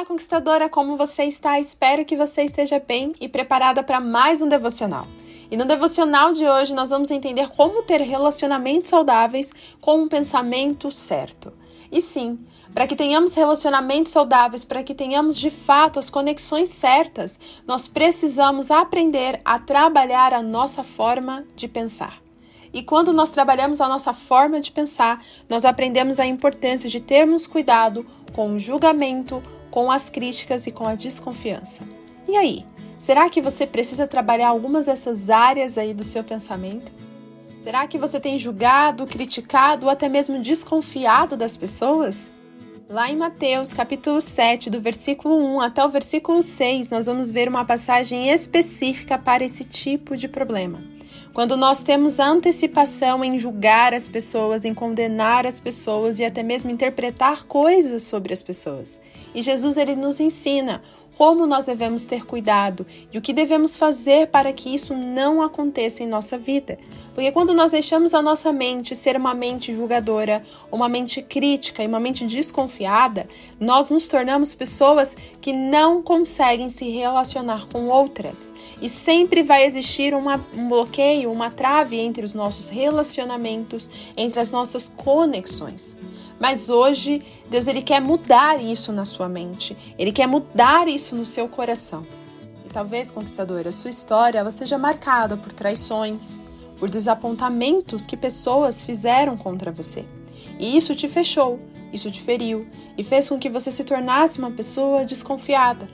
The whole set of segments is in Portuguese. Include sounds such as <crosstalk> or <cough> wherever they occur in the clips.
Olá, conquistadora, como você está? Espero que você esteja bem e preparada para mais um devocional. E no devocional de hoje nós vamos entender como ter relacionamentos saudáveis com um pensamento certo. E sim, para que tenhamos relacionamentos saudáveis, para que tenhamos de fato as conexões certas, nós precisamos aprender a trabalhar a nossa forma de pensar. E quando nós trabalhamos a nossa forma de pensar, nós aprendemos a importância de termos cuidado com o julgamento, com as críticas e com a desconfiança. E aí, será que você precisa trabalhar algumas dessas áreas aí do seu pensamento? Será que você tem julgado, criticado ou até mesmo desconfiado das pessoas? Lá em Mateus, capítulo 7, do versículo 1 até o versículo 6, nós vamos ver uma passagem específica para esse tipo de problema. Quando nós temos antecipação em julgar as pessoas, em condenar as pessoas e até mesmo interpretar coisas sobre as pessoas. E Jesus ele nos ensina como nós devemos ter cuidado e o que devemos fazer para que isso não aconteça em nossa vida. Porque quando nós deixamos a nossa mente ser uma mente julgadora, uma mente crítica e uma mente desconfiada, nós nos tornamos pessoas que não conseguem se relacionar com outras. E sempre vai existir uma, um bloqueio, uma trave entre os nossos relacionamentos, entre as nossas conexões. Mas hoje, Deus ele quer mudar isso na sua mente. Ele quer mudar isso no seu coração. E talvez, conquistadora, sua história ela seja marcada por traições, por desapontamentos que pessoas fizeram contra você. E isso te fechou, isso te feriu e fez com que você se tornasse uma pessoa desconfiada,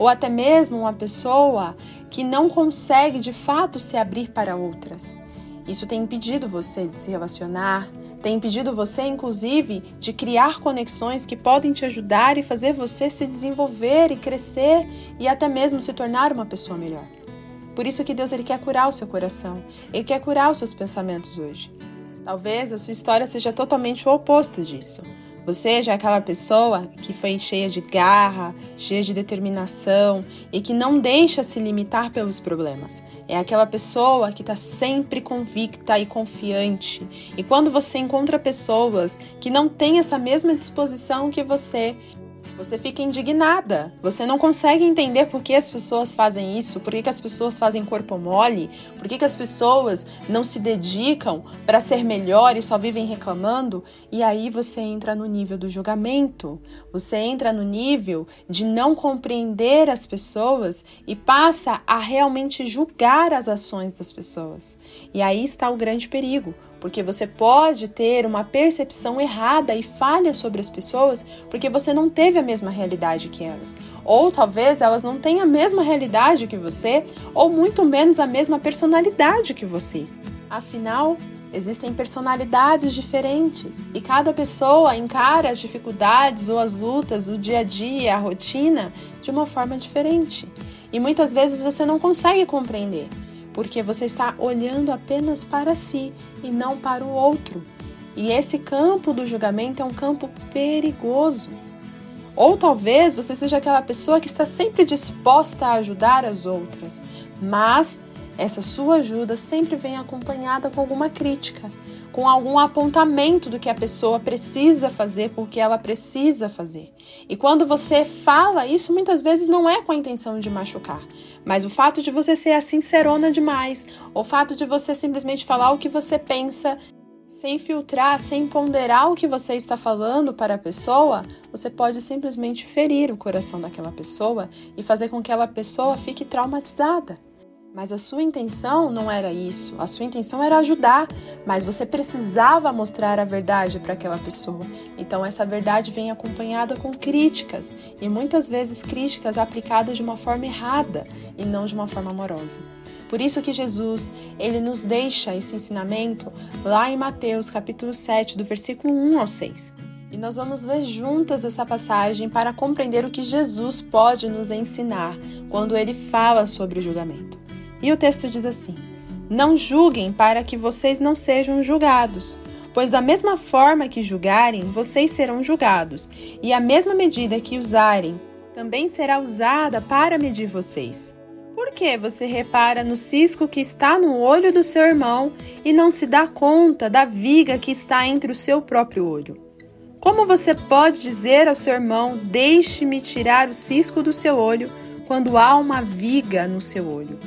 ou até mesmo uma pessoa que não consegue de fato se abrir para outras. Isso tem impedido você de se relacionar, tem impedido você, inclusive, de criar conexões que podem te ajudar e fazer você se desenvolver e crescer e até mesmo se tornar uma pessoa melhor. Por isso que Deus ele quer curar o seu coração, ele quer curar os seus pensamentos hoje. Talvez a sua história seja totalmente o oposto disso. Você já é aquela pessoa que foi cheia de garra, cheia de determinação e que não deixa se limitar pelos problemas. É aquela pessoa que está sempre convicta e confiante. E quando você encontra pessoas que não têm essa mesma disposição que você, você fica indignada. Você não consegue entender por que as pessoas fazem isso, por que, que as pessoas fazem corpo mole, por que, que as pessoas não se dedicam para ser melhor e só vivem reclamando. E aí você entra no nível do julgamento, você entra no nível de não compreender as pessoas e passa a realmente julgar as ações das pessoas. E aí está o grande perigo porque você pode ter uma percepção errada e falha sobre as pessoas porque você não teve a mesma realidade que elas. Ou talvez elas não tenham a mesma realidade que você, ou muito menos a mesma personalidade que você. Afinal, existem personalidades diferentes e cada pessoa encara as dificuldades ou as lutas, o dia a dia, a rotina de uma forma diferente. E muitas vezes você não consegue compreender porque você está olhando apenas para si e não para o outro. E esse campo do julgamento é um campo perigoso. Ou talvez você seja aquela pessoa que está sempre disposta a ajudar as outras, mas essa sua ajuda sempre vem acompanhada com alguma crítica, com algum apontamento do que a pessoa precisa fazer porque ela precisa fazer. E quando você fala isso, muitas vezes não é com a intenção de machucar, mas o fato de você ser a sincerona demais, o fato de você simplesmente falar o que você pensa, sem filtrar, sem ponderar o que você está falando para a pessoa, você pode simplesmente ferir o coração daquela pessoa e fazer com que aquela pessoa fique traumatizada. Mas a sua intenção não era isso. A sua intenção era ajudar, mas você precisava mostrar a verdade para aquela pessoa. Então essa verdade vem acompanhada com críticas e muitas vezes críticas aplicadas de uma forma errada e não de uma forma amorosa. Por isso que Jesus, ele nos deixa esse ensinamento lá em Mateus, capítulo 7, do versículo 1 ao 6. E nós vamos ver juntas essa passagem para compreender o que Jesus pode nos ensinar quando ele fala sobre o julgamento. E o texto diz assim: Não julguem para que vocês não sejam julgados, pois da mesma forma que julgarem, vocês serão julgados, e a mesma medida que usarem também será usada para medir vocês. Por que você repara no cisco que está no olho do seu irmão e não se dá conta da viga que está entre o seu próprio olho? Como você pode dizer ao seu irmão: Deixe-me tirar o cisco do seu olho, quando há uma viga no seu olho?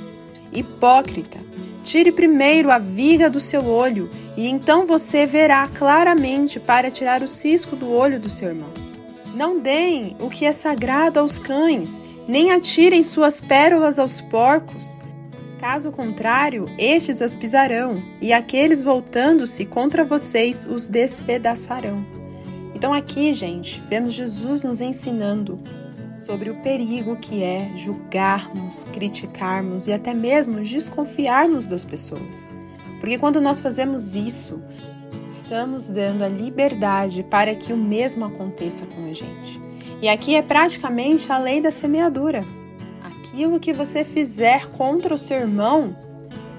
Hipócrita, tire primeiro a viga do seu olho, e então você verá claramente para tirar o cisco do olho do seu irmão. Não deem o que é sagrado aos cães, nem atirem suas pérolas aos porcos. Caso contrário, estes as pisarão, e aqueles voltando-se contra vocês os despedaçarão. Então, aqui, gente, vemos Jesus nos ensinando sobre o perigo que é julgarmos, criticarmos e até mesmo desconfiarmos das pessoas. Porque quando nós fazemos isso, estamos dando a liberdade para que o mesmo aconteça com a gente. E aqui é praticamente a lei da semeadura. Aquilo que você fizer contra o seu irmão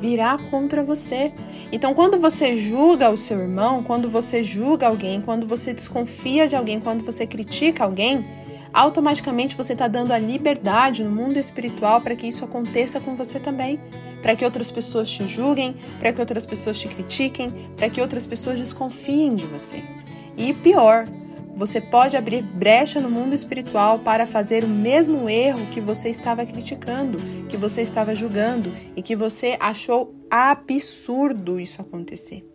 virá contra você. Então, quando você julga o seu irmão, quando você julga alguém, quando você desconfia de alguém, quando você critica alguém, automaticamente você está dando a liberdade no mundo espiritual para que isso aconteça com você também. Para que outras pessoas te julguem, para que outras pessoas te critiquem, para que outras pessoas desconfiem de você. E pior, você pode abrir brecha no mundo espiritual para fazer o mesmo erro que você estava criticando, que você estava julgando e que você achou absurdo isso acontecer.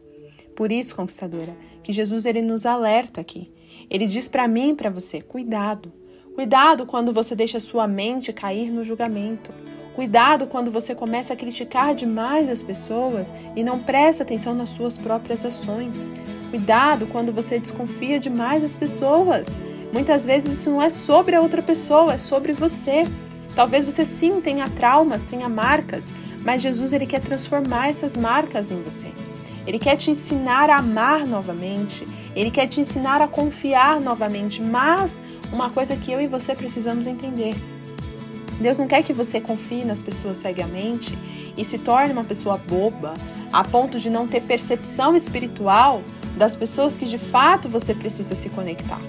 Por isso, conquistadora, que Jesus ele nos alerta aqui. Ele diz para mim e para você: cuidado. Cuidado quando você deixa sua mente cair no julgamento. Cuidado quando você começa a criticar demais as pessoas e não presta atenção nas suas próprias ações. Cuidado quando você desconfia demais das pessoas. Muitas vezes isso não é sobre a outra pessoa, é sobre você. Talvez você sim tenha traumas, tenha marcas, mas Jesus ele quer transformar essas marcas em você. Ele quer te ensinar a amar novamente, ele quer te ensinar a confiar novamente, mas uma coisa que eu e você precisamos entender. Deus não quer que você confie nas pessoas cegamente e se torne uma pessoa boba, a ponto de não ter percepção espiritual das pessoas que de fato você precisa se conectar.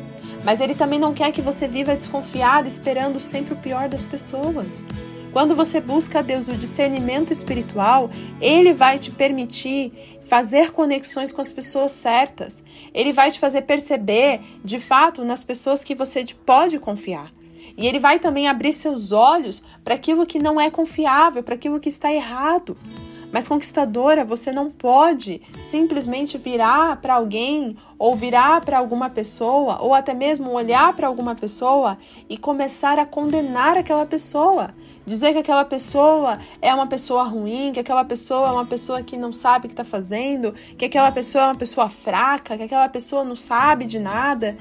Mas ele também não quer que você viva desconfiado, esperando sempre o pior das pessoas. Quando você busca a Deus o discernimento espiritual, ele vai te permitir fazer conexões com as pessoas certas. Ele vai te fazer perceber, de fato, nas pessoas que você pode confiar. E ele vai também abrir seus olhos para aquilo que não é confiável, para aquilo que está errado. Mas conquistadora, você não pode simplesmente virar para alguém ou virar para alguma pessoa ou até mesmo olhar para alguma pessoa e começar a condenar aquela pessoa, dizer que aquela pessoa é uma pessoa ruim, que aquela pessoa é uma pessoa que não sabe o que está fazendo, que aquela pessoa é uma pessoa fraca, que aquela pessoa não sabe de nada.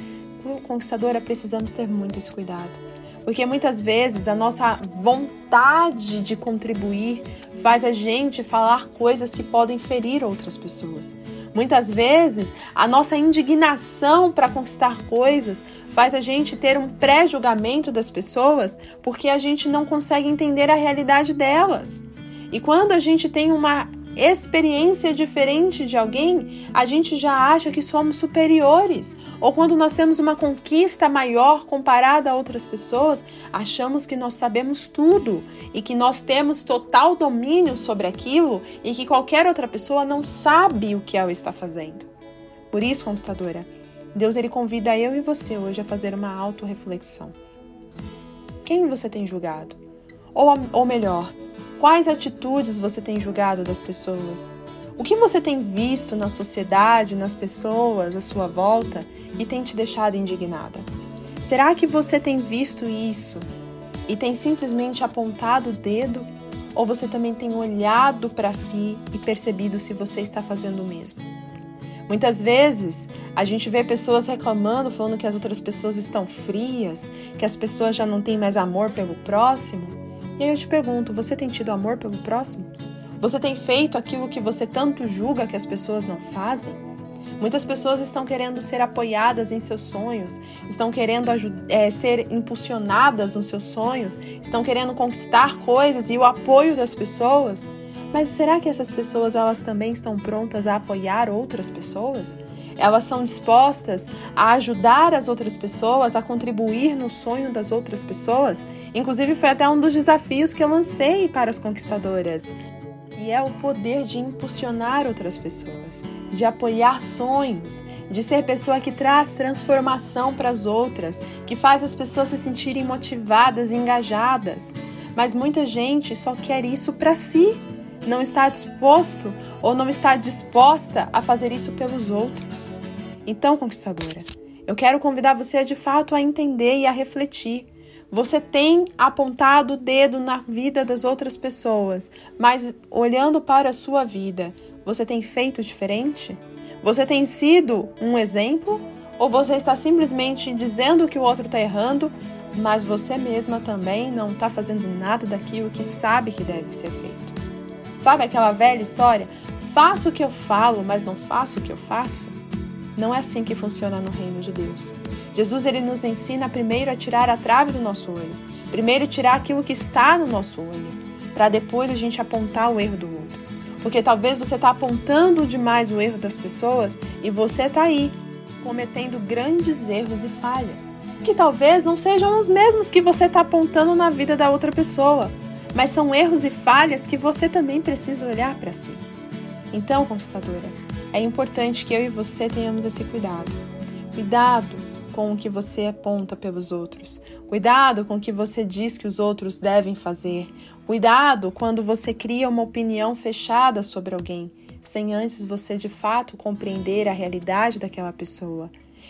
Conquistadora, precisamos ter muito esse cuidado porque muitas vezes a nossa vontade de contribuir faz a gente falar coisas que podem ferir outras pessoas. Muitas vezes a nossa indignação para conquistar coisas faz a gente ter um pré-julgamento das pessoas porque a gente não consegue entender a realidade delas. E quando a gente tem uma experiência diferente de alguém, a gente já acha que somos superiores. Ou quando nós temos uma conquista maior comparada a outras pessoas, achamos que nós sabemos tudo e que nós temos total domínio sobre aquilo e que qualquer outra pessoa não sabe o que ela está fazendo. Por isso, conquistadora, Deus ele convida eu e você hoje a fazer uma autorreflexão. Quem você tem julgado? Ou, ou melhor, Quais atitudes você tem julgado das pessoas? O que você tem visto na sociedade, nas pessoas à sua volta e tem te deixado indignada? Será que você tem visto isso e tem simplesmente apontado o dedo? Ou você também tem olhado para si e percebido se você está fazendo o mesmo? Muitas vezes a gente vê pessoas reclamando, falando que as outras pessoas estão frias, que as pessoas já não têm mais amor pelo próximo. E aí eu te pergunto: você tem tido amor pelo próximo? Você tem feito aquilo que você tanto julga que as pessoas não fazem? Muitas pessoas estão querendo ser apoiadas em seus sonhos, estão querendo é, ser impulsionadas nos seus sonhos, estão querendo conquistar coisas e o apoio das pessoas. Mas será que essas pessoas elas também estão prontas a apoiar outras pessoas? Elas são dispostas a ajudar as outras pessoas, a contribuir no sonho das outras pessoas. Inclusive, foi até um dos desafios que eu lancei para as conquistadoras. que é o poder de impulsionar outras pessoas, de apoiar sonhos, de ser pessoa que traz transformação para as outras, que faz as pessoas se sentirem motivadas e engajadas. Mas muita gente só quer isso para si, não está disposto ou não está disposta a fazer isso pelos outros. Então, conquistadora, eu quero convidar você de fato a entender e a refletir. Você tem apontado o dedo na vida das outras pessoas, mas olhando para a sua vida, você tem feito diferente? Você tem sido um exemplo? Ou você está simplesmente dizendo que o outro está errando, mas você mesma também não está fazendo nada daquilo que sabe que deve ser feito? Sabe aquela velha história? Faço o que eu falo, mas não faço o que eu faço? Não é assim que funciona no reino de Deus. Jesus ele nos ensina primeiro a tirar a trave do nosso olho, primeiro tirar aquilo que está no nosso olho, para depois a gente apontar o erro do outro. Porque talvez você está apontando demais o erro das pessoas e você está aí cometendo grandes erros e falhas, que talvez não sejam os mesmos que você está apontando na vida da outra pessoa mas são erros e falhas que você também precisa olhar para si. Então, conquistadora, é importante que eu e você tenhamos esse cuidado. Cuidado com o que você aponta pelos outros. Cuidado com o que você diz que os outros devem fazer. Cuidado quando você cria uma opinião fechada sobre alguém, sem antes você de fato compreender a realidade daquela pessoa.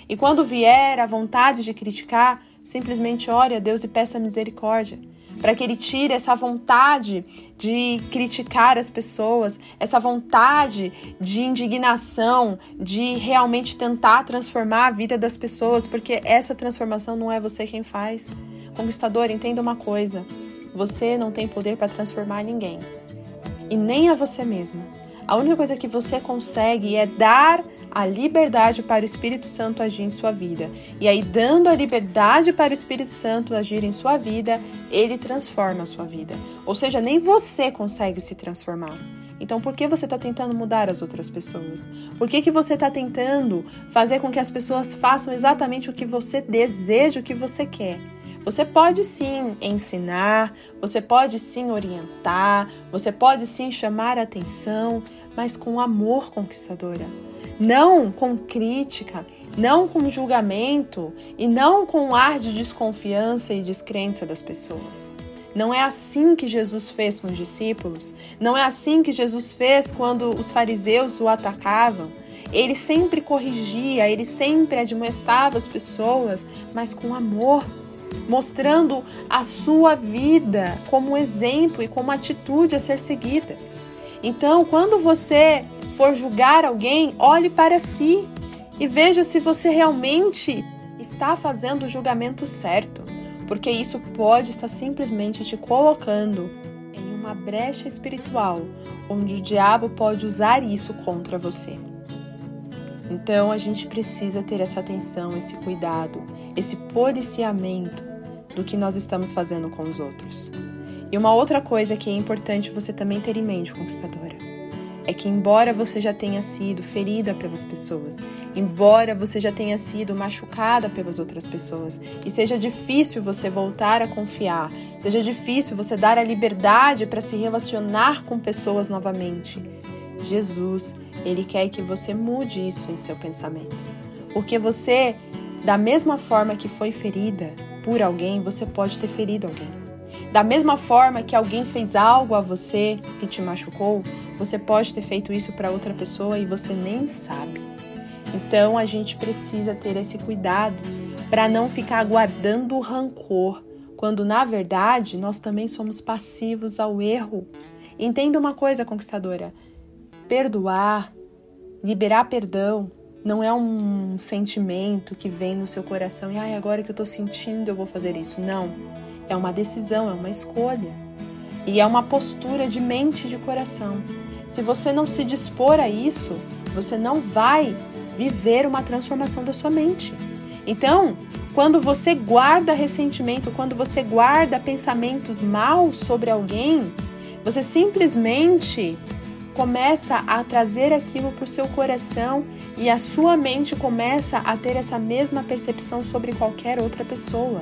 E quando vier a vontade de criticar, simplesmente ore a Deus e peça misericórdia para que ele tire essa vontade de criticar as pessoas, essa vontade de indignação, de realmente tentar transformar a vida das pessoas, porque essa transformação não é você quem faz. Conquistador, entenda uma coisa: você não tem poder para transformar ninguém, e nem a você mesma. A única coisa que você consegue é dar a liberdade para o Espírito Santo agir em sua vida. E aí, dando a liberdade para o Espírito Santo agir em sua vida, ele transforma a sua vida. Ou seja, nem você consegue se transformar. Então, por que você está tentando mudar as outras pessoas? Por que, que você está tentando fazer com que as pessoas façam exatamente o que você deseja, o que você quer? Você pode sim ensinar, você pode sim orientar, você pode sim chamar atenção, mas com amor conquistadora não com crítica, não com julgamento e não com ar de desconfiança e descrença das pessoas. Não é assim que Jesus fez com os discípulos, não é assim que Jesus fez quando os fariseus o atacavam. Ele sempre corrigia, ele sempre admoestava as pessoas, mas com amor, mostrando a sua vida como exemplo e como atitude a ser seguida. Então, quando você for julgar alguém, olhe para si e veja se você realmente está fazendo o julgamento certo, porque isso pode estar simplesmente te colocando em uma brecha espiritual onde o diabo pode usar isso contra você. Então a gente precisa ter essa atenção, esse cuidado, esse policiamento do que nós estamos fazendo com os outros. E uma outra coisa que é importante você também ter em mente, conquistadora é que, embora você já tenha sido ferida pelas pessoas, embora você já tenha sido machucada pelas outras pessoas, e seja difícil você voltar a confiar, seja difícil você dar a liberdade para se relacionar com pessoas novamente, Jesus, ele quer que você mude isso em seu pensamento. Porque você, da mesma forma que foi ferida por alguém, você pode ter ferido alguém. Da mesma forma que alguém fez algo a você que te machucou, você pode ter feito isso para outra pessoa e você nem sabe. Então a gente precisa ter esse cuidado para não ficar guardando rancor, quando na verdade nós também somos passivos ao erro. Entenda uma coisa, conquistadora: perdoar, liberar perdão, não é um sentimento que vem no seu coração e ai, agora que eu tô sentindo eu vou fazer isso. Não. É uma decisão, é uma escolha. E é uma postura de mente e de coração. Se você não se dispor a isso, você não vai viver uma transformação da sua mente. Então, quando você guarda ressentimento, quando você guarda pensamentos maus sobre alguém, você simplesmente começa a trazer aquilo para o seu coração e a sua mente começa a ter essa mesma percepção sobre qualquer outra pessoa.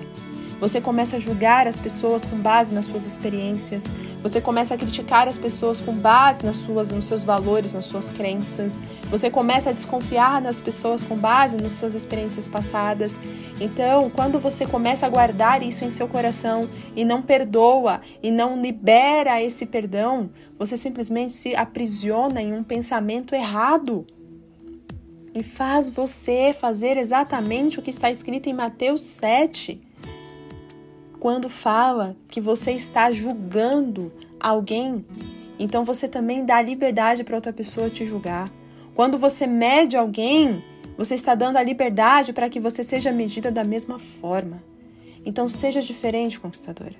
Você começa a julgar as pessoas com base nas suas experiências. Você começa a criticar as pessoas com base nas suas, nos seus valores, nas suas crenças. Você começa a desconfiar das pessoas com base nas suas experiências passadas. Então, quando você começa a guardar isso em seu coração e não perdoa e não libera esse perdão, você simplesmente se aprisiona em um pensamento errado e faz você fazer exatamente o que está escrito em Mateus 7 quando fala que você está julgando alguém, então você também dá liberdade para outra pessoa te julgar. Quando você mede alguém, você está dando a liberdade para que você seja medida da mesma forma. Então seja diferente, conquistadora.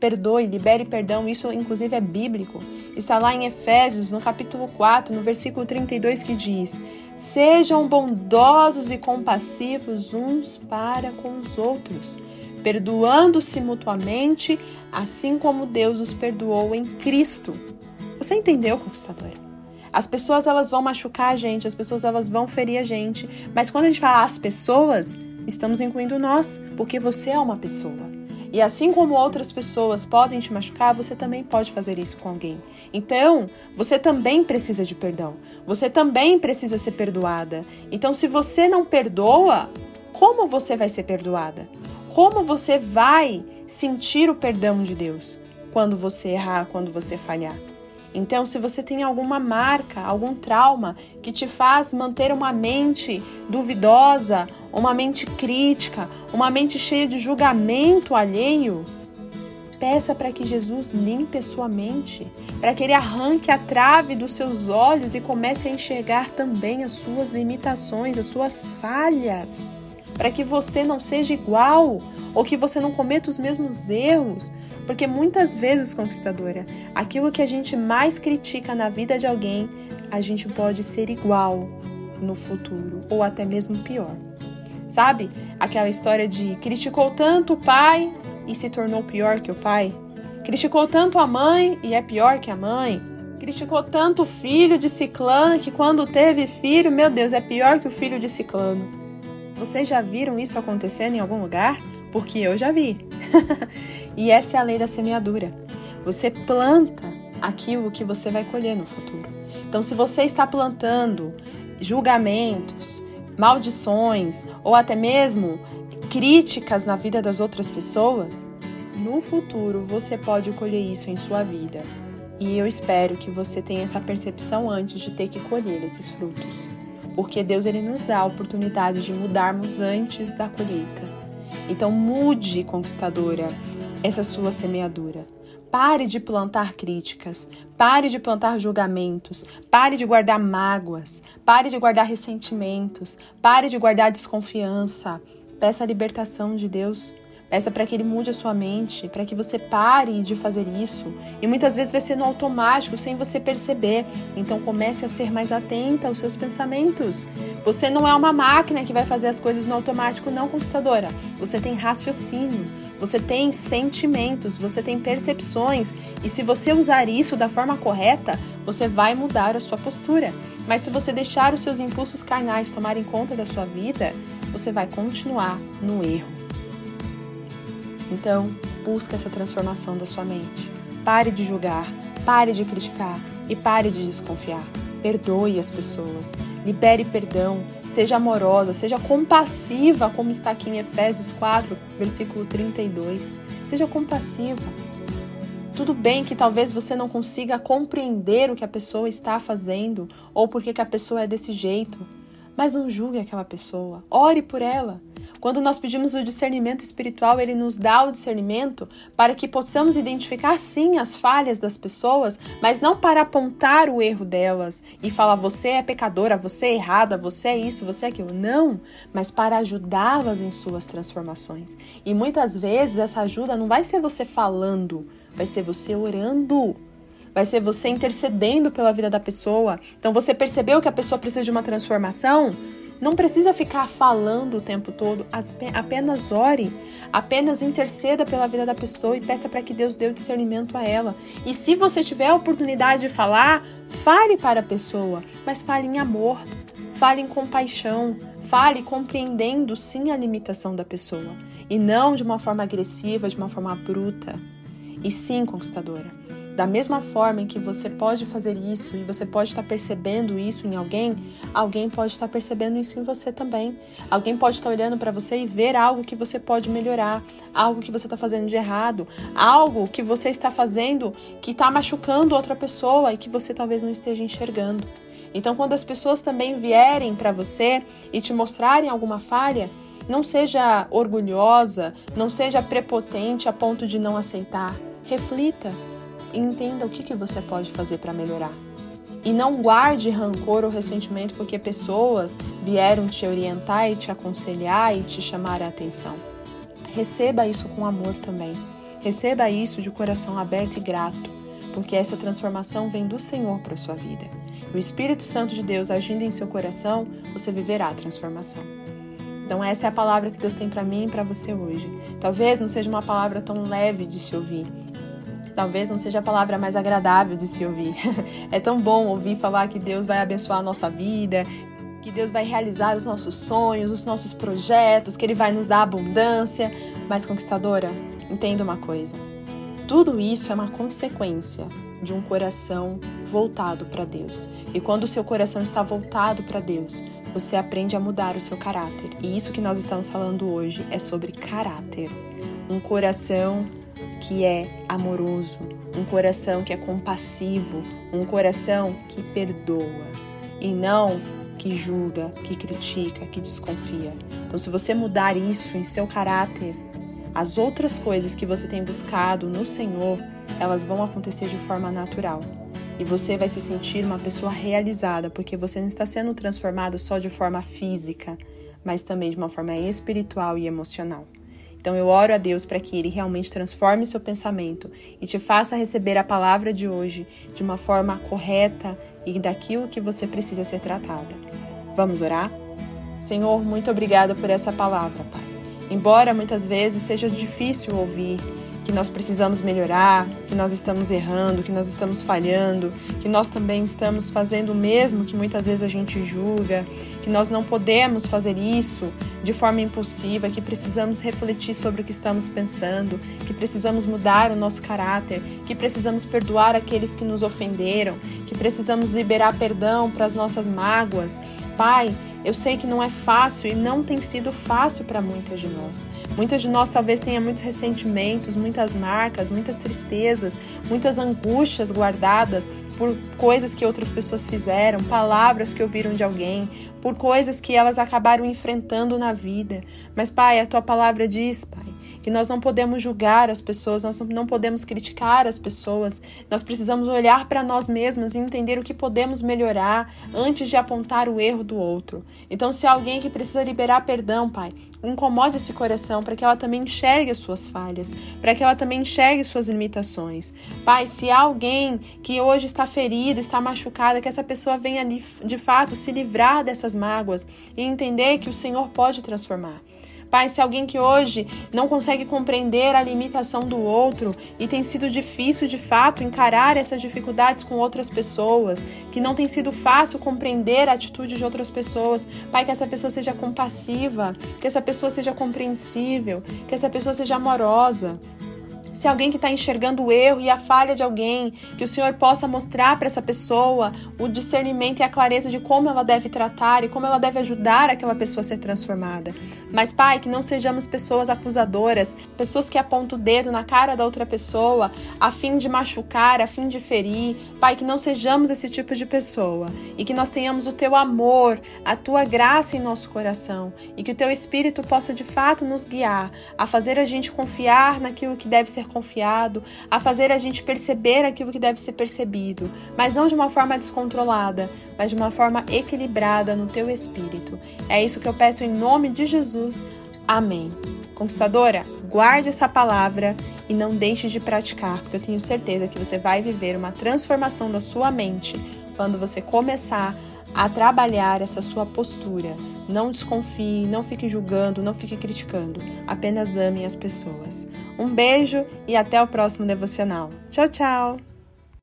Perdoe, libere perdão, isso inclusive é bíblico. Está lá em Efésios, no capítulo 4, no versículo 32, que diz: Sejam bondosos e compassivos uns para com os outros perdoando-se mutuamente, assim como Deus os perdoou em Cristo. Você entendeu, conquistadora? As pessoas elas vão machucar a gente, as pessoas elas vão ferir a gente, mas quando a gente fala as pessoas, estamos incluindo nós, porque você é uma pessoa. E assim como outras pessoas podem te machucar, você também pode fazer isso com alguém. Então, você também precisa de perdão. Você também precisa ser perdoada. Então, se você não perdoa, como você vai ser perdoada? Como você vai sentir o perdão de Deus quando você errar, quando você falhar? Então, se você tem alguma marca, algum trauma que te faz manter uma mente duvidosa, uma mente crítica, uma mente cheia de julgamento alheio, peça para que Jesus limpe sua mente, para que ele arranque a trave dos seus olhos e comece a enxergar também as suas limitações, as suas falhas para que você não seja igual ou que você não cometa os mesmos erros. Porque muitas vezes, conquistadora, aquilo que a gente mais critica na vida de alguém, a gente pode ser igual no futuro ou até mesmo pior. Sabe? Aquela história de criticou tanto o pai e se tornou pior que o pai. Criticou tanto a mãe e é pior que a mãe. Criticou tanto o filho de Ciclano que quando teve filho, meu Deus, é pior que o filho de Ciclano. Vocês já viram isso acontecendo em algum lugar? Porque eu já vi. <laughs> e essa é a lei da semeadura. Você planta aquilo que você vai colher no futuro. Então, se você está plantando julgamentos, maldições ou até mesmo críticas na vida das outras pessoas, no futuro você pode colher isso em sua vida. E eu espero que você tenha essa percepção antes de ter que colher esses frutos porque Deus ele nos dá a oportunidade de mudarmos antes da colheita. Então mude, conquistadora, essa sua semeadura. Pare de plantar críticas, pare de plantar julgamentos, pare de guardar mágoas, pare de guardar ressentimentos, pare de guardar desconfiança. Peça a libertação de Deus Peça para que ele mude a sua mente, para que você pare de fazer isso. E muitas vezes vai ser no automático, sem você perceber. Então comece a ser mais atenta aos seus pensamentos. Você não é uma máquina que vai fazer as coisas no automático, não, conquistadora. Você tem raciocínio, você tem sentimentos, você tem percepções. E se você usar isso da forma correta, você vai mudar a sua postura. Mas se você deixar os seus impulsos carnais tomarem conta da sua vida, você vai continuar no erro. Então, busque essa transformação da sua mente. Pare de julgar, pare de criticar e pare de desconfiar. Perdoe as pessoas, libere perdão, seja amorosa, seja compassiva, como está aqui em Efésios 4, versículo 32. Seja compassiva. Tudo bem que talvez você não consiga compreender o que a pessoa está fazendo ou porque que a pessoa é desse jeito, mas não julgue aquela pessoa. Ore por ela. Quando nós pedimos o discernimento espiritual, ele nos dá o discernimento para que possamos identificar sim as falhas das pessoas, mas não para apontar o erro delas e falar você é pecadora, você é errada, você é isso, você é aquilo. Não, mas para ajudá-las em suas transformações. E muitas vezes essa ajuda não vai ser você falando, vai ser você orando vai ser você intercedendo pela vida da pessoa. Então você percebeu que a pessoa precisa de uma transformação? Não precisa ficar falando o tempo todo, apenas ore, apenas interceda pela vida da pessoa e peça para que Deus dê o discernimento a ela. E se você tiver a oportunidade de falar, fale para a pessoa, mas fale em amor, fale em compaixão, fale compreendendo sim a limitação da pessoa. e não de uma forma agressiva, de uma forma bruta. E sim, conquistadora, da mesma forma em que você pode fazer isso e você pode estar percebendo isso em alguém, alguém pode estar percebendo isso em você também. Alguém pode estar olhando para você e ver algo que você pode melhorar, algo que você está fazendo de errado, algo que você está fazendo que está machucando outra pessoa e que você talvez não esteja enxergando. Então, quando as pessoas também vierem para você e te mostrarem alguma falha, não seja orgulhosa, não seja prepotente a ponto de não aceitar. Reflita e entenda o que, que você pode fazer para melhorar. E não guarde rancor ou ressentimento porque pessoas vieram te orientar e te aconselhar e te chamar a atenção. Receba isso com amor também. Receba isso de coração aberto e grato, porque essa transformação vem do Senhor para sua vida. O Espírito Santo de Deus agindo em seu coração, você viverá a transformação. Então essa é a palavra que Deus tem para mim e para você hoje. Talvez não seja uma palavra tão leve de se ouvir, talvez não seja a palavra mais agradável de se ouvir. <laughs> é tão bom ouvir falar que Deus vai abençoar a nossa vida, que Deus vai realizar os nossos sonhos, os nossos projetos, que Ele vai nos dar abundância. Mas, conquistadora, entenda uma coisa: tudo isso é uma consequência de um coração voltado para Deus. E quando o seu coração está voltado para Deus, você aprende a mudar o seu caráter. E isso que nós estamos falando hoje é sobre caráter. Um coração que é amoroso, um coração que é compassivo, um coração que perdoa e não que julga, que critica, que desconfia. Então, se você mudar isso em seu caráter, as outras coisas que você tem buscado no Senhor, elas vão acontecer de forma natural. E você vai se sentir uma pessoa realizada, porque você não está sendo transformado só de forma física, mas também de uma forma espiritual e emocional. Então eu oro a Deus para que Ele realmente transforme seu pensamento e te faça receber a palavra de hoje de uma forma correta e daquilo que você precisa ser tratada. Vamos orar? Senhor, muito obrigada por essa palavra, Pai. Embora muitas vezes seja difícil ouvir, que nós precisamos melhorar, que nós estamos errando, que nós estamos falhando, que nós também estamos fazendo o mesmo que muitas vezes a gente julga, que nós não podemos fazer isso de forma impulsiva, que precisamos refletir sobre o que estamos pensando, que precisamos mudar o nosso caráter, que precisamos perdoar aqueles que nos ofenderam, que precisamos liberar perdão para as nossas mágoas. Pai, eu sei que não é fácil e não tem sido fácil para muitas de nós. Muitas de nós talvez tenha muitos ressentimentos, muitas marcas, muitas tristezas, muitas angústias guardadas por coisas que outras pessoas fizeram, palavras que ouviram de alguém, por coisas que elas acabaram enfrentando na vida. Mas, Pai, a tua palavra diz, Pai, que nós não podemos julgar as pessoas, nós não podemos criticar as pessoas, nós precisamos olhar para nós mesmas e entender o que podemos melhorar antes de apontar o erro do outro. Então, se alguém que precisa liberar perdão, Pai, incomode esse coração para que ela também enxergue as suas falhas, para que ela também enxergue suas limitações. Pai, se há alguém que hoje está ferido, está machucada, que essa pessoa venha de fato se livrar dessas mágoas e entender que o Senhor pode transformar. Pai, se alguém que hoje não consegue compreender a limitação do outro e tem sido difícil de fato encarar essas dificuldades com outras pessoas, que não tem sido fácil compreender a atitude de outras pessoas, Pai, que essa pessoa seja compassiva, que essa pessoa seja compreensível, que essa pessoa seja amorosa. Se alguém que está enxergando o erro e a falha de alguém, que o Senhor possa mostrar para essa pessoa o discernimento e a clareza de como ela deve tratar e como ela deve ajudar aquela pessoa a ser transformada. Mas, Pai, que não sejamos pessoas acusadoras, pessoas que apontam o dedo na cara da outra pessoa a fim de machucar, a fim de ferir. Pai, que não sejamos esse tipo de pessoa e que nós tenhamos o teu amor, a tua graça em nosso coração e que o teu Espírito possa de fato nos guiar a fazer a gente confiar naquilo que deve ser confiado, a fazer a gente perceber aquilo que deve ser percebido, mas não de uma forma descontrolada, mas de uma forma equilibrada no teu espírito. É isso que eu peço em nome de Jesus. Amém. Conquistadora, guarde essa palavra e não deixe de praticar, porque eu tenho certeza que você vai viver uma transformação da sua mente quando você começar a trabalhar essa sua postura. Não desconfie, não fique julgando, não fique criticando. Apenas ame as pessoas. Um beijo e até o próximo devocional. Tchau, tchau!